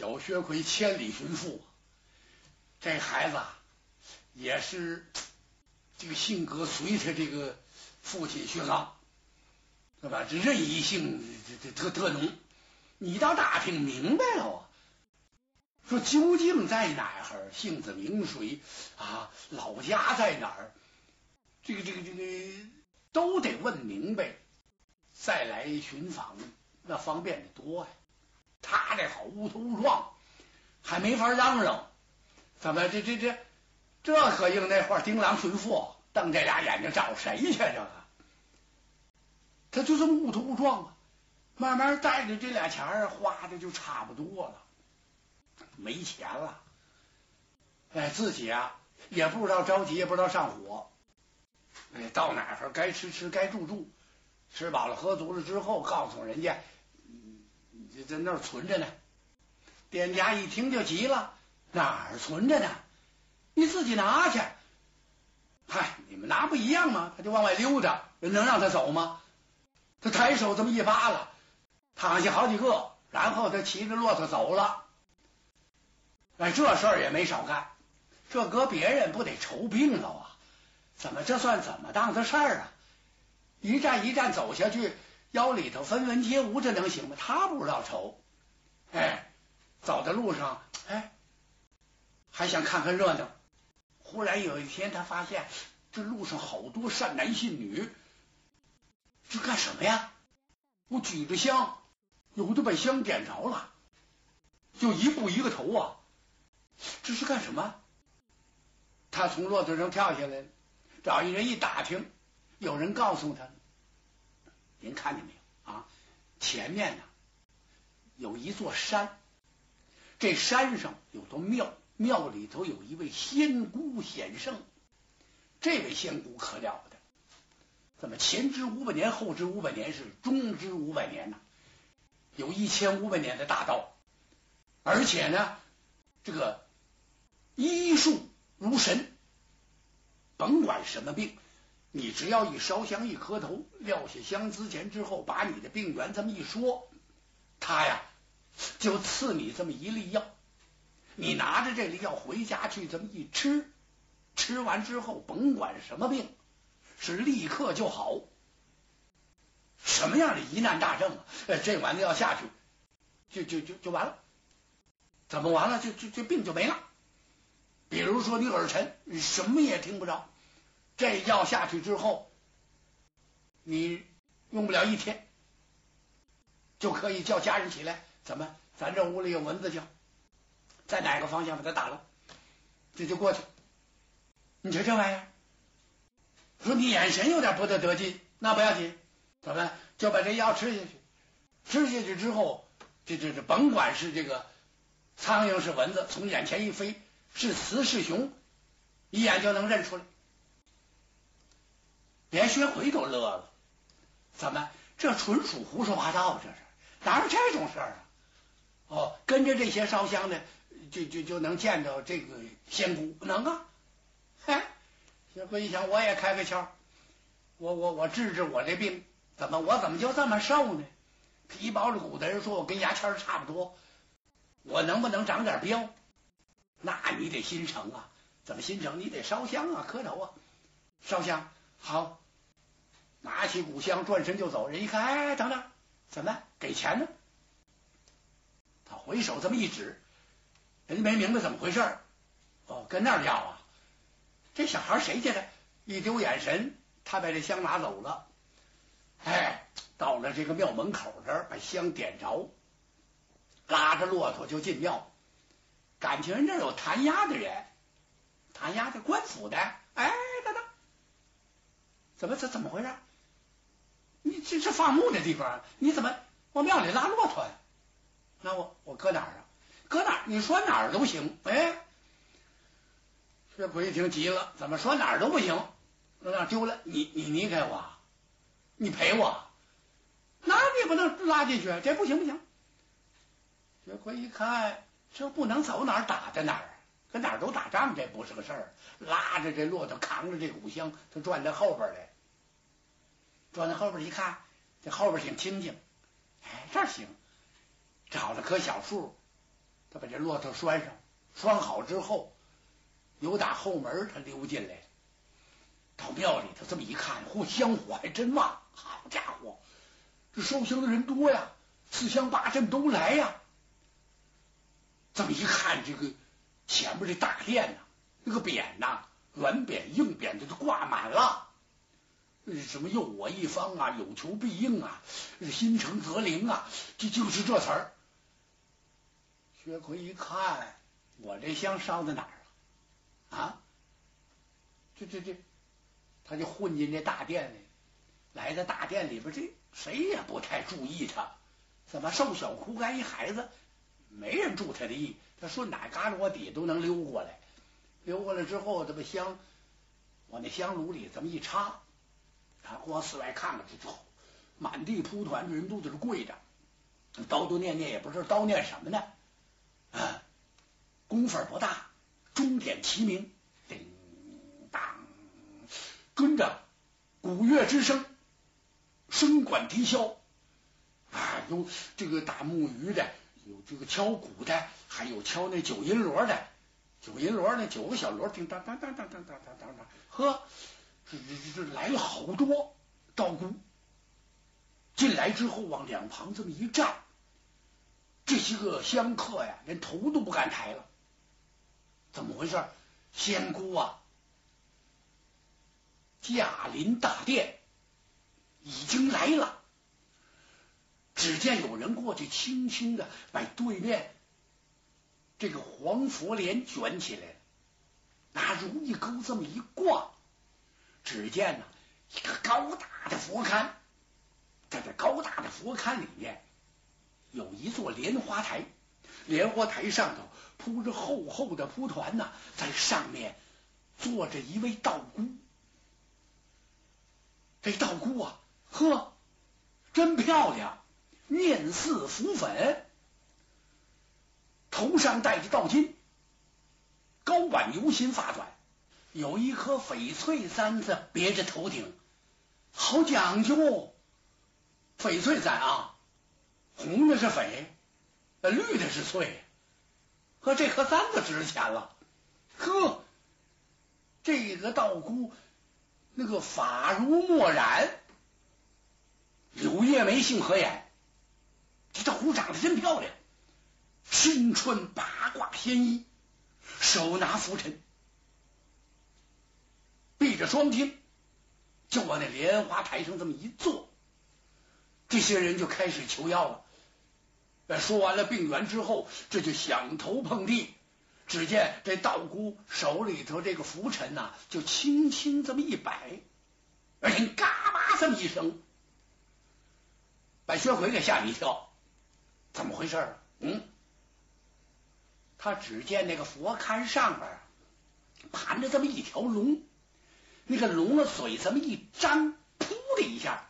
小薛奎千里寻父，这孩子也是这个性格随他这个父亲薛刚，对吧？这任意性这这特特浓。你倒打听明白了啊？说究竟在哪儿？姓子名谁啊？老家在哪儿？这个这个这个都得问明白，再来寻访，那方便的多呀。他这好乌头乌撞，还没法嚷嚷。怎么这这这这可应那话？丁郎寻父，瞪这俩眼睛找谁去？这个他就这么乌头乌撞啊。慢慢带着这俩钱儿花的就差不多了，没钱了，哎，自己啊也不知道着急，也不知道上火，哎，到哪儿该吃吃，该住住，吃饱了喝足了之后，告诉人家，在那儿存着呢。店家一听就急了，哪儿存着呢？你自己拿去。嗨，你们拿不一样吗？他就往外溜达，能让他走吗？他抬手这么一扒拉。躺下好几个，然后他骑着骆驼走了。哎，这事儿也没少干，这搁别人不得愁病了啊？怎么这算怎么当的事儿啊？一站一站走下去，腰里头分文皆无，这能行吗？他不知道愁。哎，走在路上，哎，还想看看热闹。忽然有一天，他发现这路上好多善男信女，这干什么呀？我举着香。有的把香点着了，就一步一个头啊！这是干什么？他从骆驼上跳下来，找一人一打听，有人告诉他：“您看见没有啊？前面呢有一座山，这山上有座庙，庙里头有一位仙姑显圣。这位仙姑可了不得，怎么前知五百年，后知五百年，是中知五百年呢？”有一千五百年的大道，而且呢，这个医术如神，甭管什么病，你只要一烧香一磕头，撂下香资钱之后，把你的病源这么一说，他呀就赐你这么一粒药，你拿着这粒药回家去这么一吃，吃完之后，甭管什么病，是立刻就好。什么样的疑难大症啊？这丸子要下去，就就就就完了。怎么完了？就就这病就没了。比如说你耳沉，你什么也听不着，这药下去之后，你用不了一天，就可以叫家人起来。怎么？咱这屋里有蚊子叫，在哪个方向把它打了，这就过去。你瞧这玩意儿，说你眼神有点不太得劲，那不要紧。怎么就把这药吃下去？吃下去之后，这这这，甭管是这个苍蝇是蚊子，从眼前一飞，是雌是雄，一眼就能认出来。连薛奎都乐了，怎么这纯属胡说八道？这是哪有这种事儿啊？哦，跟着这些烧香的，就就就能见着这个仙姑，能啊？嗨，薛奎一想，我也开个窍，我我我治治我这病。怎么我怎么就这么瘦呢？皮包着骨的人说我跟牙签差不多，我能不能长点膘？那你得心诚啊！怎么心诚？你得烧香啊，磕头啊，烧香好，拿起古香转身就走。人一看，哎，等等，怎么给钱呢？他回手这么一指，人家没明白怎么回事哦，跟那儿要啊？这小孩谁家的？一丢眼神，他把这香拿走了。哎，到了这个庙门口这儿，把香点着，拉着骆驼就进庙。感情人这有弹压的人，弹压的官府的。哎，怎么这怎么回事？你这是放牧的地方，你怎么往庙里拉骆驼呀？那我我搁哪儿啊？搁哪儿？你说哪儿都行。哎，薛奎一听急了，怎么说哪儿都不行？那哪丢了？你你离开我。你赔我，那你不能拉进去，这不行不行。薛奎一看，这不能走哪儿打在哪儿，搁哪儿都打仗，这不是个事儿。拉着这骆驼，扛着这古香，他转到后边来，转到后边一看，这后边挺清静，哎，这儿行，找了棵小树，他把这骆驼拴上，拴好之后，由打后门他溜进来，到庙里头这么一看，嚯，香火还真旺！好家伙，这受香的人多呀，四乡八镇都来呀。这么一看，这个前面这大殿呐，那个匾呐，软匾、硬匾的都挂满了。什么佑我一方啊，有求必应啊，心诚则灵啊，这就是这词儿。薛奎一看，我这香烧在哪儿了？啊，这这这，他就混进这大殿里，来到大殿里边，这谁也不太注意他。怎么瘦小枯干一孩子，没人注他的意。他顺哪旮旯我底都能溜过来，溜过来之后，他把香往那香炉里这么一插，啊，往四外看看，这就满地铺团，人都在这跪着，叨叨念念，也不知道叨念什么呢。啊，功夫不大，钟点齐鸣，叮当，跟着鼓乐之声，声管笛箫，啊，有这个打木鱼的，有这个敲鼓的，还有敲那九音锣的，九音锣那九个小锣，叮当当当当当当当当当，呵，这这这这来了好多道姑，进来之后往两旁这么一站。这些个香客呀，连头都不敢抬了。怎么回事？仙姑啊，驾临大殿，已经来了。只见有人过去，轻轻的把对面这个黄佛帘卷起来，拿如意钩这么一挂，只见呢一个高大的佛龛，在这高大的佛龛里面。有一座莲花台，莲花台上头铺着厚厚的蒲团呐，在上面坐着一位道姑。这道姑啊，呵，真漂亮，面似浮粉，头上戴着道巾，高挽牛心发短，有一颗翡翠簪子别着头顶，好讲究，翡翠簪啊。红的是翡，绿的是翠，和这颗簪子值钱了。呵，这个道姑那个法如墨染，柳叶眉，杏核眼，这道姑长得真漂亮，身穿八卦仙衣，手拿拂尘，着双听，就往那莲花台上这么一坐，这些人就开始求药了。说完了病源之后，这就响头碰地。只见这道姑手里头这个拂尘呐，就轻轻这么一摆，而且嘎巴这么一声，把薛奎给吓了一跳。怎么回事？嗯，他只见那个佛龛上边盘着这么一条龙，那个龙的嘴这么一张，噗的一下，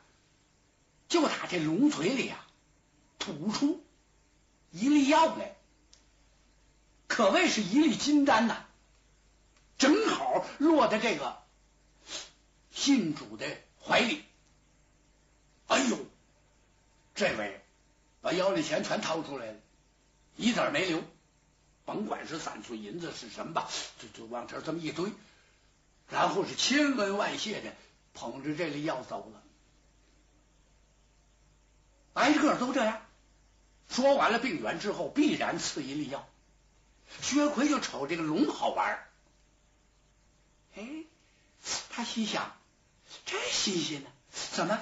就打这龙嘴里啊吐出。一粒药来，可谓是一粒金丹呐，正好落在这个信主的怀里。哎呦，这位把腰里钱全掏出来了，一子没留，甭管是三寸银子是什么吧，就就往这这么一堆，然后是千恩万谢的捧着这粒药走了，挨个都这样。说完了病源之后，必然赐一粒药。薛奎就瞅这个龙好玩哎，他心想：真新鲜呢！怎么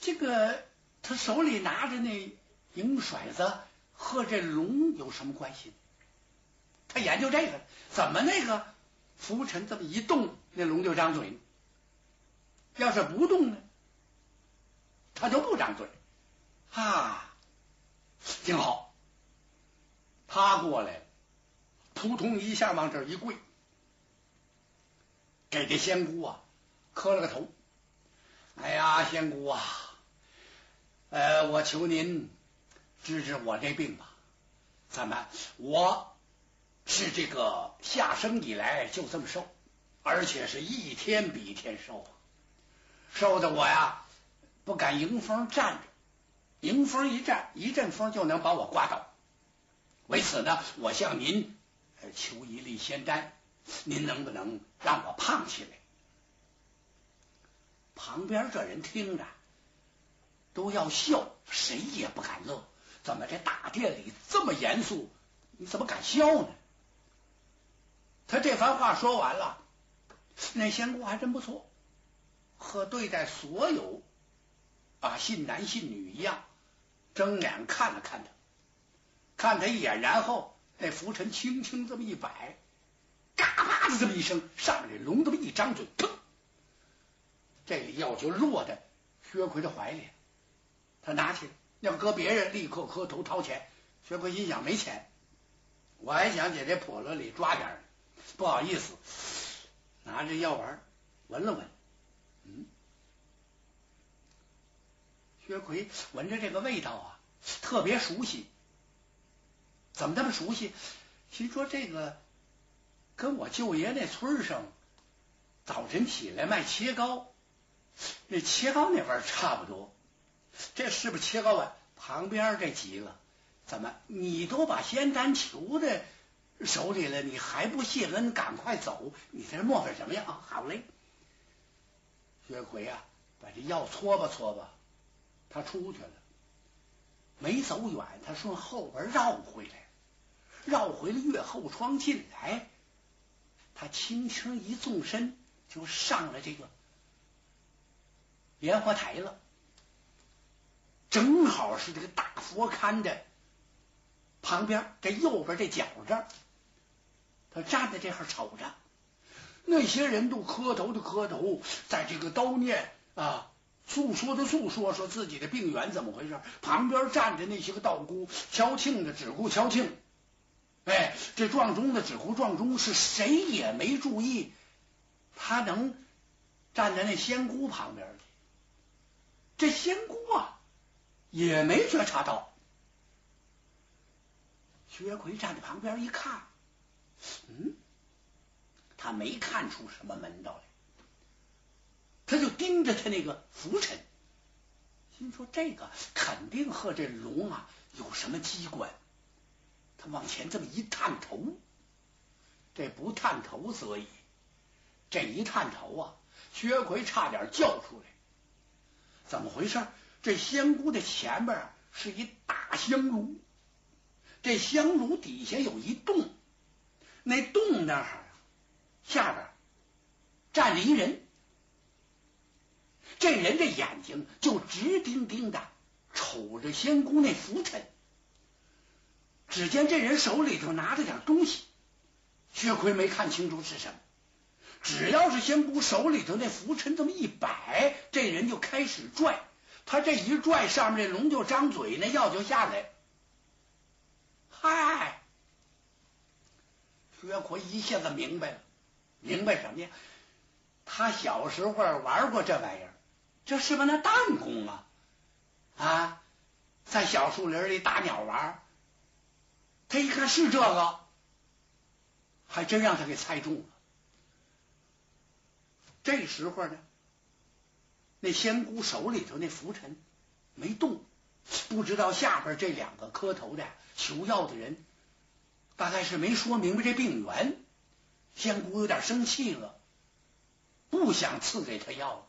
这个他手里拿着那银骰子和这龙有什么关系？他研究这个，怎么那个浮尘这么一动，那龙就张嘴？要是不动呢，他就不张嘴。啊！挺好，他过来，扑通一下往这一跪，给这仙姑啊磕了个头。哎呀，仙姑啊，呃，我求您治治我这病吧。怎么，我是这个下生以来就这么瘦，而且是一天比一天瘦啊，瘦的我呀不敢迎风站着。迎风一站，一阵风就能把我刮倒。为，此呢，我向您求一粒仙丹，您能不能让我胖起来？旁边这人听着都要笑，谁也不敢乐。怎么这大殿里这么严肃？你怎么敢笑呢？他这番话说完了，那仙姑还真不错，和对待所有啊信男信女一样，睁眼看了看他，看他一眼，然后那浮尘轻轻这么一摆，嘎巴的这么一声，上面龙这么一张嘴，砰！这个药就落在薛奎的怀里，他拿起来，要搁别人立刻磕头掏钱。薛奎心想没钱，我还想在这笸箩里抓点不好意思，拿着药丸闻了闻，嗯，薛奎闻着这个味道啊，特别熟悉。怎么那么熟悉？心说这个跟我舅爷那村上早晨起来卖切糕。那切糕那味儿差不多，这是不是切糕啊？旁边这急了，怎么你都把仙丹求的手里了，你还不谢恩？赶快走！你在这磨叽什么呀？好嘞。薛奎啊，把这药搓吧搓吧，他出去了，没走远，他顺后边绕回来，绕回了月后窗进来，他轻轻一纵身，就上了这个。莲花台了，正好是这个大佛龛的旁边，这右边这角这儿，他站在这儿瞅着，那些人都磕头的磕头，在这个叨念啊，诉说的诉说，说自己的病源怎么回事。旁边站着那些个道姑敲磬的，只顾敲磬。哎，这撞钟的只顾撞钟，是谁也没注意他能站在那仙姑旁边去。这仙姑啊，也没觉察到。薛奎站在旁边一看，嗯，他没看出什么门道来，他就盯着他那个拂尘，心说这个肯定和这龙啊有什么机关。他往前这么一探头，这不探头则已，这一探头啊，薛奎差点叫出来。怎么回事？这香菇的前边是一大香炉，这香炉底下有一洞，那洞那儿下边站着一人，这人的眼睛就直盯盯的瞅着仙姑那浮尘。只见这人手里头拿着点东西，薛奎没看清楚是什么。只要是仙姑手里头那浮尘这么一摆，这人就开始拽。他这一拽，上面这龙就张嘴，那药就下来。嗨，薛奎一下子明白了，明白什么呀？他小时候玩过这玩意儿，这是不是那弹弓啊？啊，在小树林里打鸟玩，他一看是这个，还真让他给猜中了。这时候呢，那仙姑手里头那浮尘没动，不知道下边这两个磕头的求药的人，大概是没说明白这病源。仙姑有点生气了，不想赐给他药了。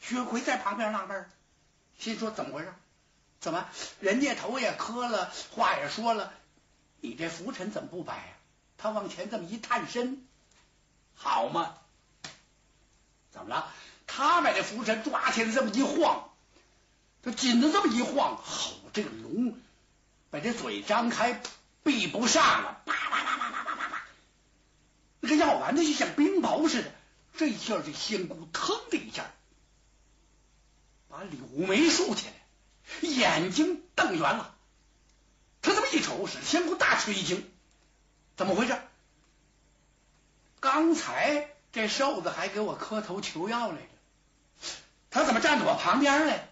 薛奎在旁边纳闷，心说怎么回事？怎么人家头也磕了，话也说了，你这浮尘怎么不摆呀？他往前这么一探身，好嘛！怎么了？他把这浮尘抓起来，这么一晃，他紧的这么一晃，好，这个龙把这嘴张开，闭不上了，啪啪啪啪啪啪啪啪，那个药丸子就像冰雹似的。这一下，这仙姑腾的一下，把柳眉竖起来，眼睛瞪圆了。他这么一瞅，使仙姑大吃一惊，怎么回事？刚才。这瘦子还给我磕头求药来着，他怎么站在我旁边来？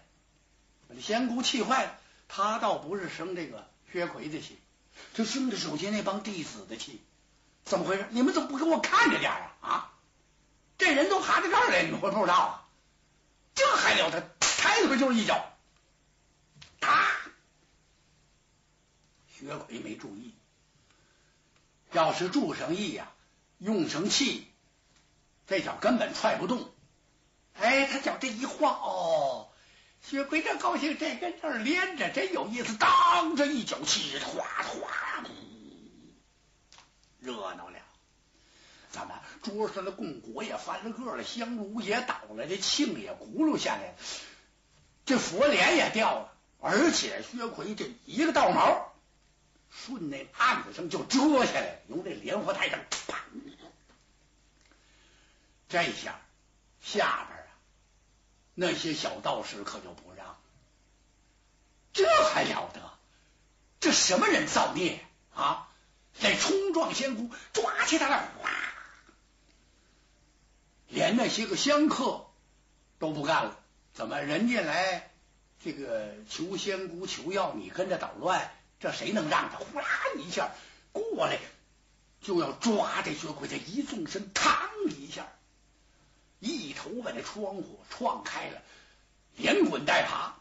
这仙姑气坏了，他倒不是生这个薛奎的气，这生的手下那帮弟子的气。怎么回事？你们怎么不给我看着点啊？啊！这人都爬到这儿来，你们会不知道啊？这还了得！抬腿就是一脚，啪！薛奎没注意，要是助上意呀，用上气，这脚根本踹不动。哎，他脚这一晃，哦，薛奎这高兴，这跟这连着，真有意思。当这一脚气，哗哗的，热闹了。怎么桌上的供果也翻了个了，香炉也倒了，这磬也轱辘下来，这佛莲也掉了，而且薛奎这一个倒毛，顺那案子上就遮下来，由这莲花台上，啪！这下下边，那些小道士可就不让，这还了得？这什么人造孽啊？得冲撞仙姑，抓起他来，哗！连那些个香客都不干了，怎么人家来这个求仙姑求药，你跟着捣乱，这谁能让他？呼啦一下过来就要抓这薛奎，这一纵身，嘡一下，一头把这窗户撞开了，连滚带爬，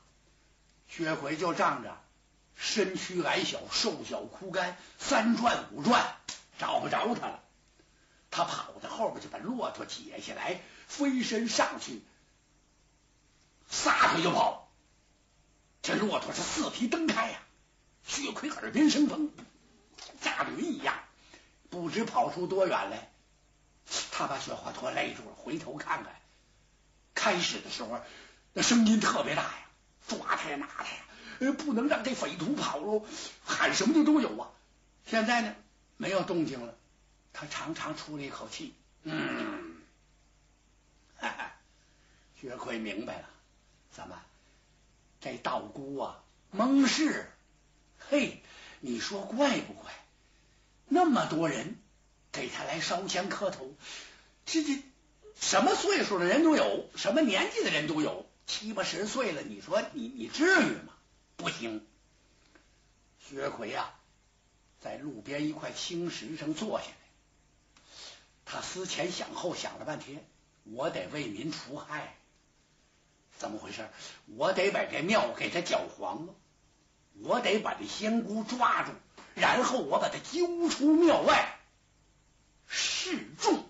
薛奎就仗着身躯矮小、瘦小枯干，三转五转找不着他了。他跑到后边去，把骆驼解下来，飞身上去，撒腿就跑。这骆驼是四蹄蹬开呀，薛奎耳边生风，炸驴一样，不知跑出多远来。他把雪花驼勒住了，回头看看。开始的时候，那声音特别大呀，抓他呀，拿他呀，不能让这匪徒跑喽，喊什么的都有啊。现在呢，没有动静了。他长长出了一口气，嗯，哈哈，薛奎明白了，怎么这道姑啊蒙事？嘿，你说怪不怪？那么多人给他来烧香磕头，这这什么岁数的人都有，什么年纪的人都有，七八十岁了，你说你你至于吗？不行。薛奎啊，在路边一块青石上坐下来。他思前想后想了半天，我得为民除害，怎么回事？我得把这庙给他搅黄了，我得把这仙姑抓住，然后我把他揪出庙外，示众